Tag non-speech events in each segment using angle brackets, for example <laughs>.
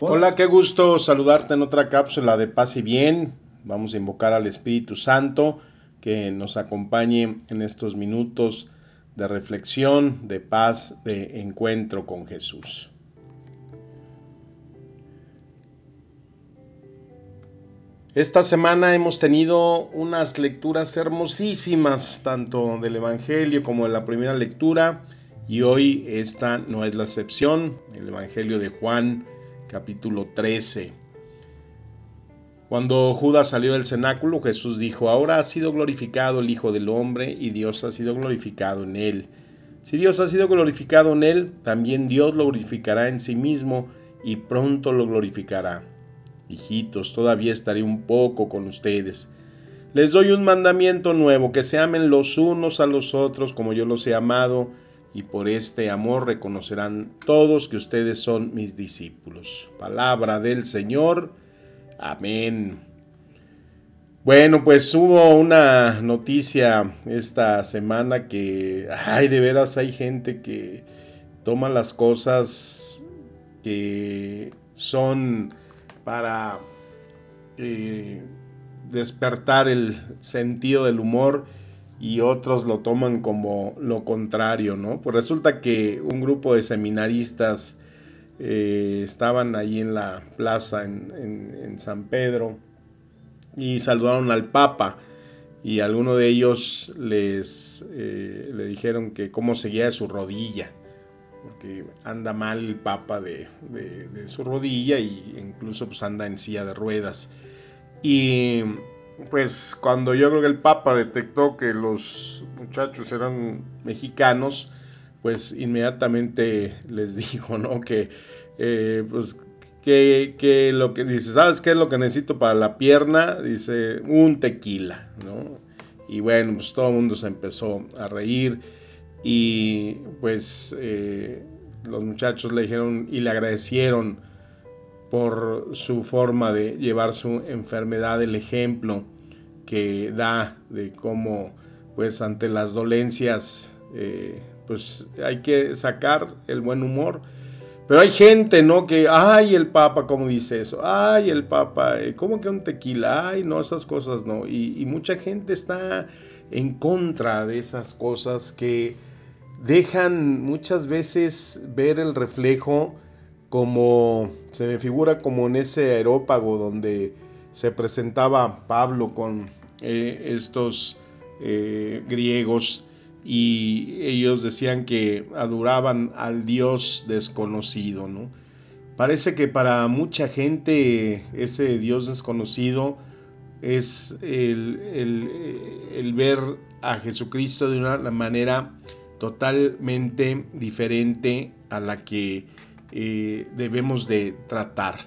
Hola, qué gusto saludarte en otra cápsula de paz y bien. Vamos a invocar al Espíritu Santo que nos acompañe en estos minutos de reflexión, de paz, de encuentro con Jesús. Esta semana hemos tenido unas lecturas hermosísimas, tanto del Evangelio como de la primera lectura, y hoy esta no es la excepción, el Evangelio de Juan, capítulo 13. Cuando Judas salió del cenáculo, Jesús dijo, ahora ha sido glorificado el Hijo del Hombre y Dios ha sido glorificado en él. Si Dios ha sido glorificado en él, también Dios lo glorificará en sí mismo y pronto lo glorificará. Hijitos, todavía estaré un poco con ustedes. Les doy un mandamiento nuevo, que se amen los unos a los otros como yo los he amado, y por este amor reconocerán todos que ustedes son mis discípulos. Palabra del Señor. Amén. Bueno, pues hubo una noticia esta semana que, ay, de veras hay gente que toma las cosas que son para eh, despertar el sentido del humor y otros lo toman como lo contrario, ¿no? Pues resulta que un grupo de seminaristas eh, estaban ahí en la plaza en, San Pedro y saludaron al Papa y alguno de ellos les eh, le dijeron que cómo seguía su rodilla porque anda mal el Papa de, de, su rodilla y incluso pues anda en silla de ruedas y pues cuando yo creo que el Papa detectó que los muchachos eran mexicanos, pues inmediatamente les <laughs> dijo, ¿no? Que, eh, pues, que, lo que dice, ¿sabes qué es lo que necesito para la pierna? Dice, un tequila, ¿no? Y bueno, pues todo el mundo se empezó a reír y pues eh, los muchachos le dijeron y le agradecieron por su forma de llevar su enfermedad, el ejemplo que da de cómo, pues ante las dolencias, eh, pues hay que sacar el buen humor. Pero hay gente, ¿no? Que, ay, el Papa, ¿cómo dice eso? Ay, el Papa, eh, ¿cómo que un tequila? Ay, no, esas cosas no. Y, y mucha gente está en contra de esas cosas que dejan muchas veces ver el reflejo como se me figura como en ese aerópago donde se presentaba Pablo con eh, estos eh, griegos y ellos decían que adoraban al Dios desconocido, ¿no? Parece que para mucha gente ese Dios desconocido es el, el ver a Jesucristo de una manera totalmente diferente a la que eh, debemos de tratar.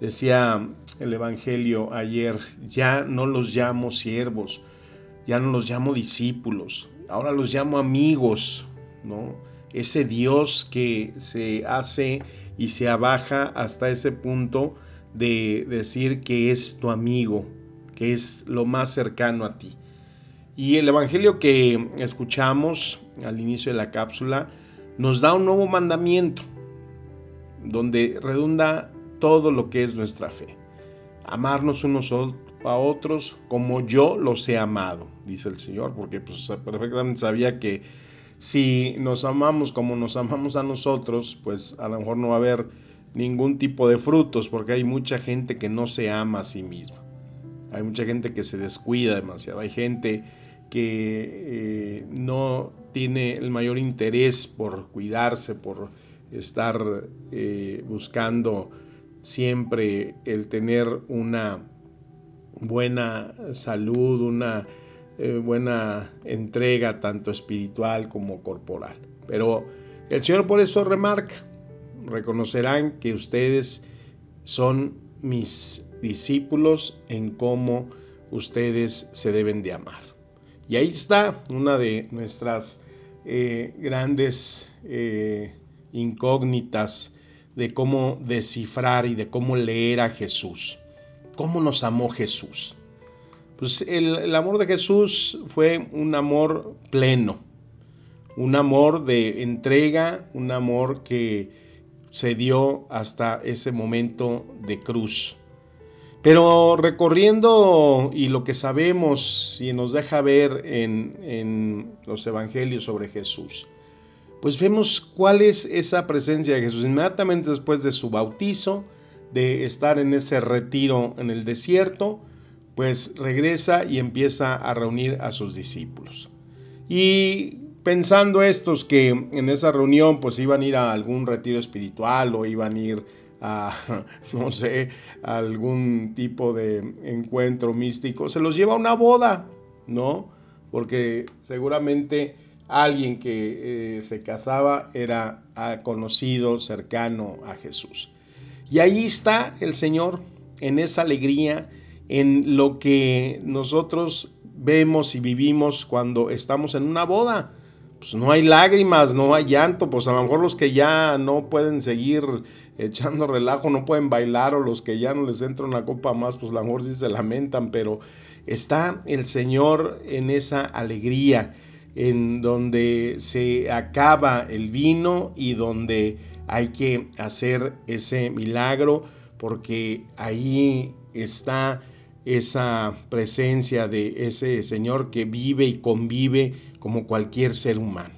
Decía el Evangelio ayer, ya no los llamo siervos, ya no los llamo discípulos, ahora los llamo amigos, ¿no? Ese Dios que se hace y se abaja hasta ese punto de decir que es tu amigo, que es lo más cercano a ti. Y el Evangelio que escuchamos al inicio de la cápsula nos da un nuevo mandamiento donde redunda todo lo que es nuestra fe. Amarnos unos a otros como yo los he amado, dice el Señor, porque pues, perfectamente sabía que si nos amamos como nos amamos a nosotros, pues a lo mejor no va a haber ningún tipo de frutos, porque hay mucha gente que no se ama a sí misma. Hay mucha gente que se descuida demasiado. Hay gente que eh, no tiene el mayor interés por cuidarse, por estar eh, buscando siempre el tener una buena salud, una eh, buena entrega tanto espiritual como corporal. Pero el Señor por eso remarca, reconocerán que ustedes son mis discípulos en cómo ustedes se deben de amar. Y ahí está una de nuestras eh, grandes incógnitas de cómo descifrar y de cómo leer a Jesús. ¿Cómo nos amó Jesús? Pues el, amor de Jesús fue un amor pleno, un amor de entrega, un amor que se dio hasta ese momento de cruz. Pero recorriendo y lo que sabemos y nos deja ver en, los evangelios sobre Jesús, pues vemos cuál es esa presencia de Jesús inmediatamente después de su bautizo, de estar en ese retiro en el desierto, pues regresa y empieza a reunir a sus discípulos. Y pensando estos que en esa reunión pues iban a ir a algún retiro espiritual o iban a ir a, <laughs> no sé, algún tipo de encuentro místico, se los lleva a una boda, ¿no? Porque seguramente alguien que eh, se casaba era conocido, cercano a Jesús. Y ahí está el Señor, en esa alegría, en lo que nosotros vemos y vivimos cuando estamos en una boda. Pues no hay lágrimas, no hay llanto, pues a lo mejor los que ya no pueden seguir echando relajo, no pueden bailar, o los que ya no les entra una copa más, pues a lo mejor sí se lamentan, pero está el Señor en esa alegría, en donde se acaba el vino y donde hay que hacer ese milagro, porque ahí está esa presencia de ese Señor que vive y convive como cualquier ser humano.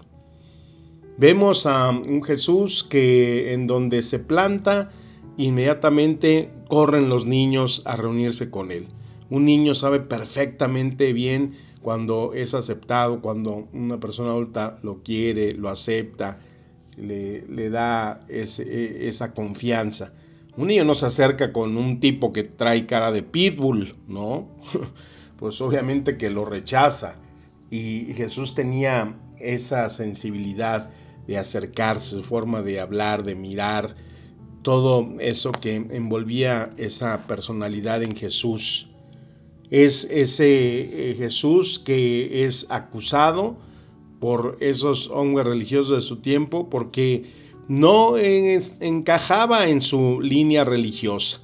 Vemos a un Jesús que en donde se planta, inmediatamente corren los niños a reunirse con él. Un niño sabe perfectamente bien cuando es aceptado, cuando una persona adulta lo quiere, lo acepta, le, da ese, esa confianza. Un niño no se acerca con un tipo que trae cara de pitbull, ¿no? <laughs> pues obviamente que lo rechaza. Y Jesús tenía esa sensibilidad de acercarse, su forma de hablar, de mirar, todo eso que envolvía esa personalidad en Jesús. Es ese eh, Jesús que es acusado por esos hombres religiosos de su tiempo porque no encajaba en su línea religiosa.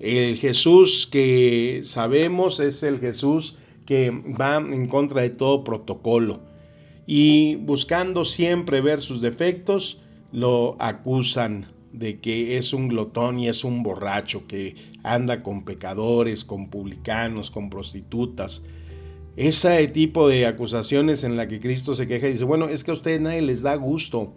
El Jesús que sabemos es el Jesús que va en contra de todo protocolo y buscando siempre ver sus defectos, lo acusan de que es un glotón y es un borracho, que anda con pecadores, con publicanos, con prostitutas. Ese tipo de acusaciones en la que Cristo se queja y dice, bueno, es que a ustedes nadie les da gusto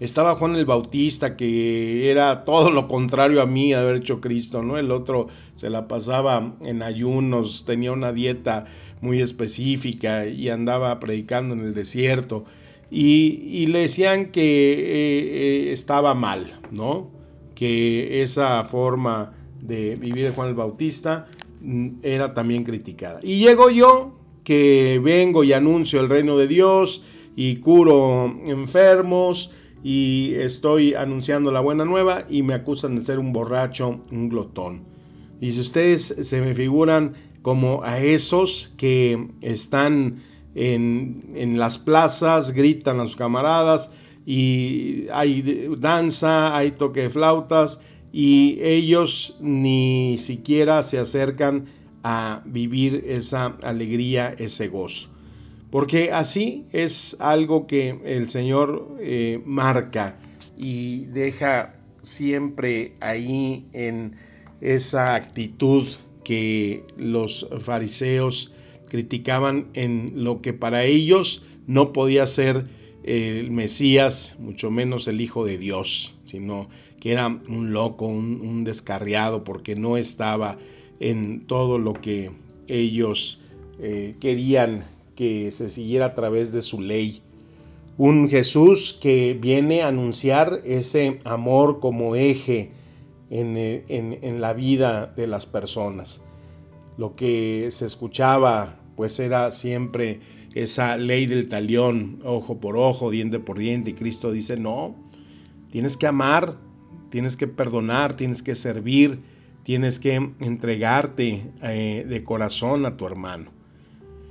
estaba Juan el Bautista, que era todo lo contrario a mí, haber hecho Cristo, ¿no? El otro se la pasaba en ayunos, tenía una dieta muy específica y andaba predicando en el desierto. Y, le decían que eh, eh, estaba mal, ¿no? Que esa forma de vivir de Juan el Bautista mm, era también criticada. Y llego yo, que vengo y anuncio el reino de Dios y curo enfermos y estoy anunciando la buena nueva y me acusan de ser un borracho, un glotón. Y si ustedes se me figuran como a esos que están en, en las plazas, gritan a sus camaradas y hay danza, hay toque de flautas y ellos ni siquiera se acercan a vivir esa alegría, ese gozo porque así es algo que el Señor eh, marca y deja siempre ahí en esa actitud que los fariseos criticaban en lo que para ellos no podía ser el Mesías, mucho menos el Hijo de Dios, sino que era un loco, un, descarriado, porque no estaba en todo lo que ellos eh, querían que se siguiera a través de su ley. Un Jesús que viene a anunciar ese amor como eje en, en, la vida de las personas. Lo que se escuchaba pues era siempre esa ley del talión, ojo por ojo, diente por diente, y Cristo dice, no, tienes que amar, tienes que perdonar, tienes que servir, tienes que entregarte eh, de corazón a tu hermano.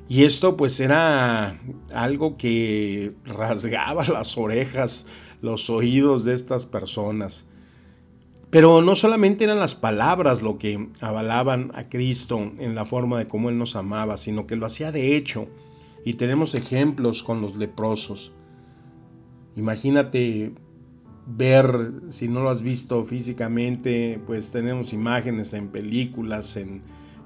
Y esto pues era algo que rasgaba <laughs> las orejas, los oídos de estas personas. Pero no solamente eran las palabras lo que avalaban a Cristo en la forma de cómo Él nos amaba, sino que lo hacía de hecho. Y tenemos ejemplos con los leprosos. Imagínate ver, si no lo has visto físicamente, pues tenemos imágenes en películas, en,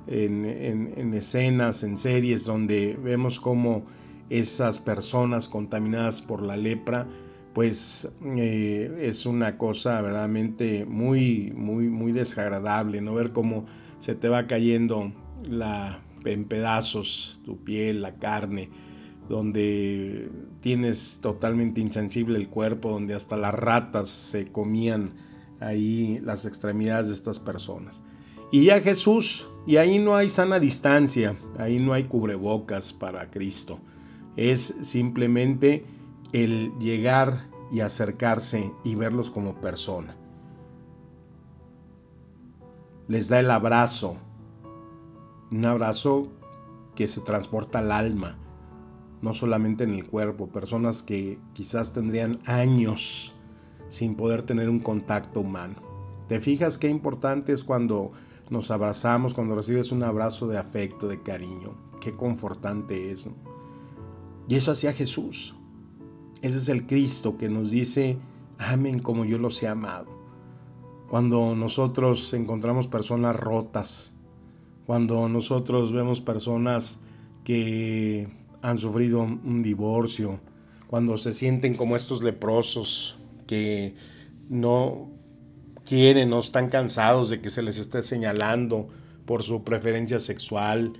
en, escenas, en series, donde vemos cómo esas personas contaminadas por la lepra, pues eh, es una cosa verdaderamente muy, muy, muy desagradable, ¿no? Ver cómo se te va cayendo la, en pedazos tu piel, la carne, donde tienes totalmente insensible el cuerpo, donde hasta las ratas se comían ahí las extremidades de estas personas. Y ya Jesús, y ahí no hay sana distancia, ahí no hay cubrebocas para Cristo. Es simplemente el llegar y acercarse y verlos como persona. Les da el abrazo, un abrazo que se transporta al alma, no solamente en el cuerpo, personas que quizás tendrían años sin poder tener un contacto humano. ¿Te fijas qué importante es cuando nos abrazamos, cuando recibes un abrazo de afecto, de cariño? Qué confortante es. Y eso hacía Jesús. Ese es el Cristo que nos dice, amen como yo los he amado. Cuando nosotros encontramos personas rotas, cuando nosotros vemos personas que han sufrido un divorcio, cuando se sienten como estos leprosos que no quieren, no están cansados de que se les esté señalando por su preferencia sexual,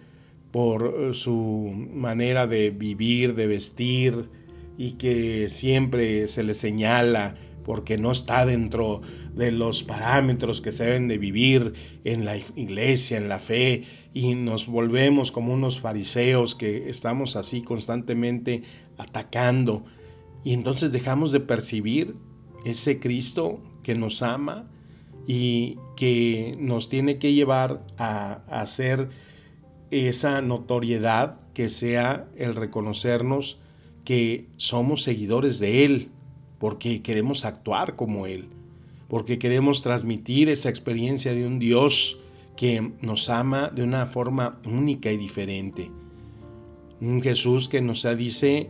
por eh, su manera de vivir, de vestir, y que siempre se les señala porque no está dentro de los parámetros que se deben de vivir en la iglesia, en la fe, y nos volvemos como unos fariseos que estamos así constantemente atacando, y entonces dejamos de percibir ese Cristo que nos ama y que nos tiene que llevar a, hacer esa notoriedad que sea el reconocernos que somos seguidores de Él, porque queremos actuar como Él, porque queremos transmitir esa experiencia de un Dios que nos ama de una forma única y diferente. Un Jesús que nos dice,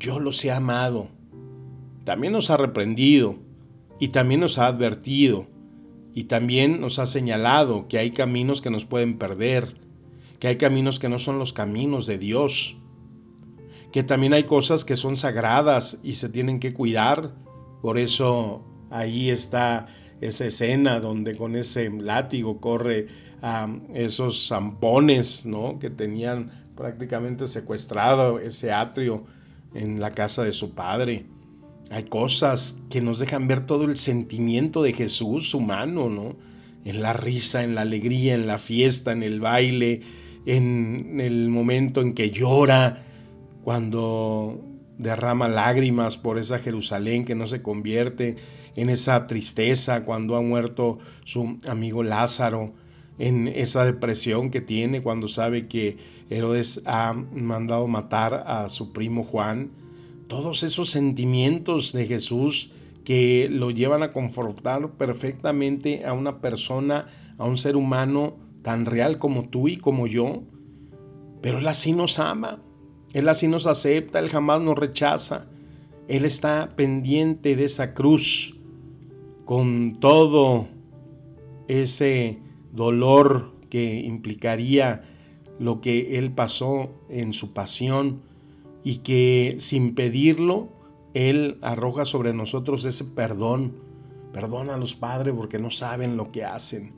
yo los he amado. También nos ha reprendido y también nos ha advertido y también nos ha señalado que hay caminos que nos pueden perder, que hay caminos que no son los caminos de Dios, que también hay cosas que son sagradas y se tienen que cuidar. Por eso ahí está esa escena donde con ese látigo corre a esos zampones, ¿no? Que tenían prácticamente secuestrado ese atrio en la casa de su padre. Hay cosas que nos dejan ver todo el sentimiento de Jesús humano, ¿no? En la risa, en la alegría, en la fiesta, en el baile, en el momento en que llora, cuando derrama lágrimas por esa Jerusalén que no se convierte, en esa tristeza cuando ha muerto su amigo Lázaro, en esa depresión que tiene cuando sabe que Herodes ha mandado matar a su primo Juan, todos esos sentimientos de Jesús que lo llevan a confortar perfectamente a una persona, a un ser humano tan real como tú y como yo, pero Él así nos ama, él así nos acepta, Él jamás nos rechaza. Él está pendiente de esa cruz con todo ese dolor que implicaría lo que Él pasó en su pasión y que sin pedirlo, Él arroja sobre nosotros ese perdón. Perdona a los padres porque no saben lo que hacen.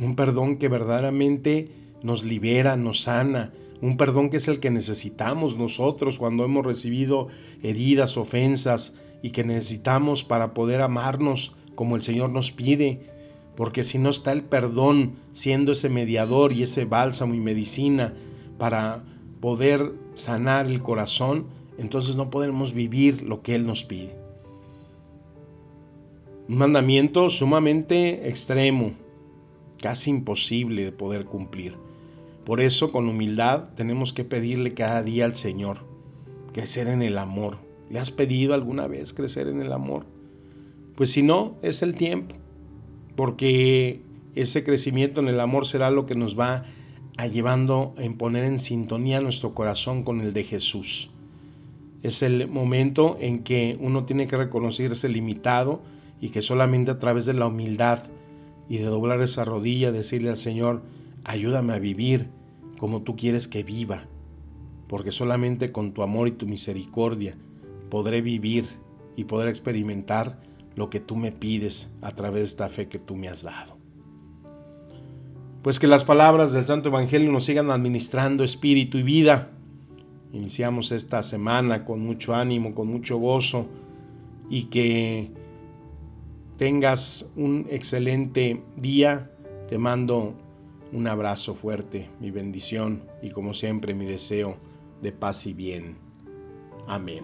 Un perdón que verdaderamente nos libera, nos sana, un perdón que es el que necesitamos nosotros cuando hemos recibido heridas, ofensas y que necesitamos para poder amarnos como el Señor nos pide, porque si no está el perdón siendo ese mediador y ese bálsamo y medicina para poder sanar el corazón, entonces no podemos vivir lo que Él nos pide. Un mandamiento sumamente extremo, casi imposible de poder cumplir. Por eso con humildad tenemos que pedirle cada día al Señor crecer en el amor. ¿Le has pedido alguna vez crecer en el amor? Pues si no, es el tiempo, porque ese crecimiento en el amor será lo que nos va a llevando a poner en sintonía nuestro corazón con el de Jesús. Es el momento en que uno tiene que reconocerse limitado y que solamente a través de la humildad y de doblar esa rodilla, decirle al Señor, ayúdame a vivir como tú quieres que viva, porque solamente con tu amor y tu misericordia podré vivir y poder experimentar lo que tú me pides a través de esta fe que tú me has dado. Pues que las palabras del Santo Evangelio nos sigan administrando espíritu y vida. Iniciamos esta semana con mucho ánimo, con mucho gozo y que tengas un excelente día. Te mando un abrazo fuerte, mi bendición y como siempre mi deseo de paz y bien. Amén.